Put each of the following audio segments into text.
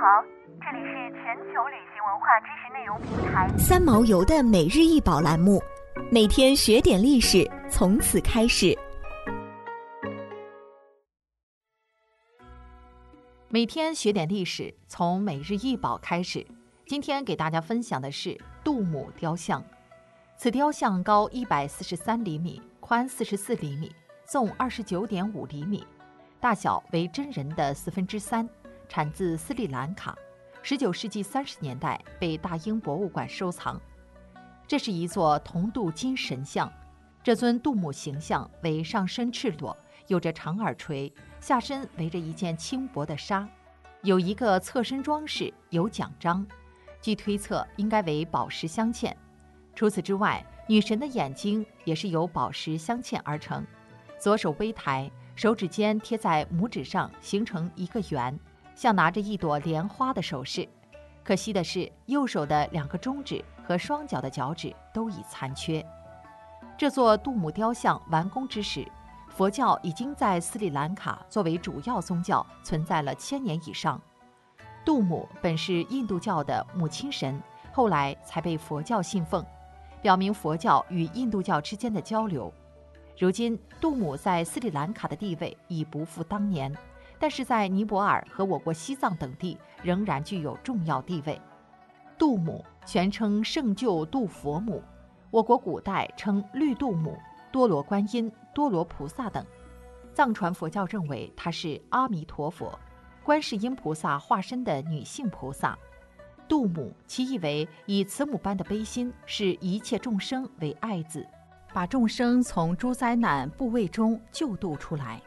好，这里是全球旅行文化知识内容平台三毛游的每日一宝栏目，每天学点历史，从此开始。每天学点历史，从每日一宝开始。今天给大家分享的是杜姆雕像。此雕像高一百四十三厘米，宽四十四厘米，纵二十九点五厘米，大小为真人的四分之三，产自斯里兰卡。十九世纪三十年代被大英博物馆收藏。这是一座铜镀金神像。这尊杜姆形象为上身赤裸，有着长耳垂，下身围着一件轻薄的纱，有一个侧身装饰，有奖章，据推测应该为宝石镶嵌。除此之外，女神的眼睛也是由宝石镶嵌而成，左手微抬，手指尖贴在拇指上，形成一个圆，像拿着一朵莲花的手势。可惜的是，右手的两个中指和双脚的脚趾都已残缺。这座杜姆雕像完工之时，佛教已经在斯里兰卡作为主要宗教存在了千年以上。杜姆本是印度教的母亲神，后来才被佛教信奉。表明佛教与印度教之间的交流。如今，杜姆在斯里兰卡的地位已不复当年，但是在尼泊尔和我国西藏等地仍然具有重要地位。杜母全称圣救度佛母，我国古代称绿度母、多罗观音、多罗菩萨等。藏传佛教认为她是阿弥陀佛、观世音菩萨化身的女性菩萨。杜母，其意为以慈母般的悲心，视一切众生为爱子，把众生从诸灾难部位中救度出来。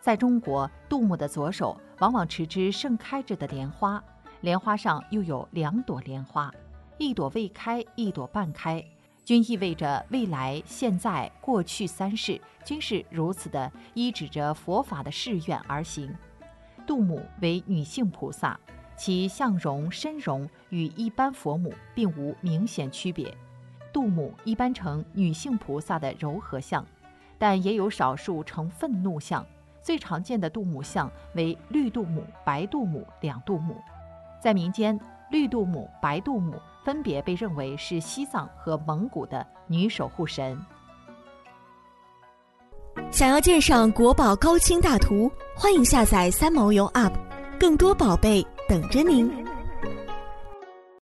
在中国，杜母的左手往往持之盛开着的莲花，莲花上又有两朵莲花，一朵未开，一朵半开，均意味着未来、现在、过去三世均是如此的依指着佛法的誓愿而行。杜母为女性菩萨。其相容、身容与一般佛母并无明显区别。杜母一般呈女性菩萨的柔和相，但也有少数呈愤怒相。最常见的杜母像为绿杜母、白杜母两杜母。在民间，绿杜母、白杜母分别被认为是西藏和蒙古的女守护神。想要鉴赏国宝高清大图，欢迎下载三毛游 App，更多宝贝。等着您。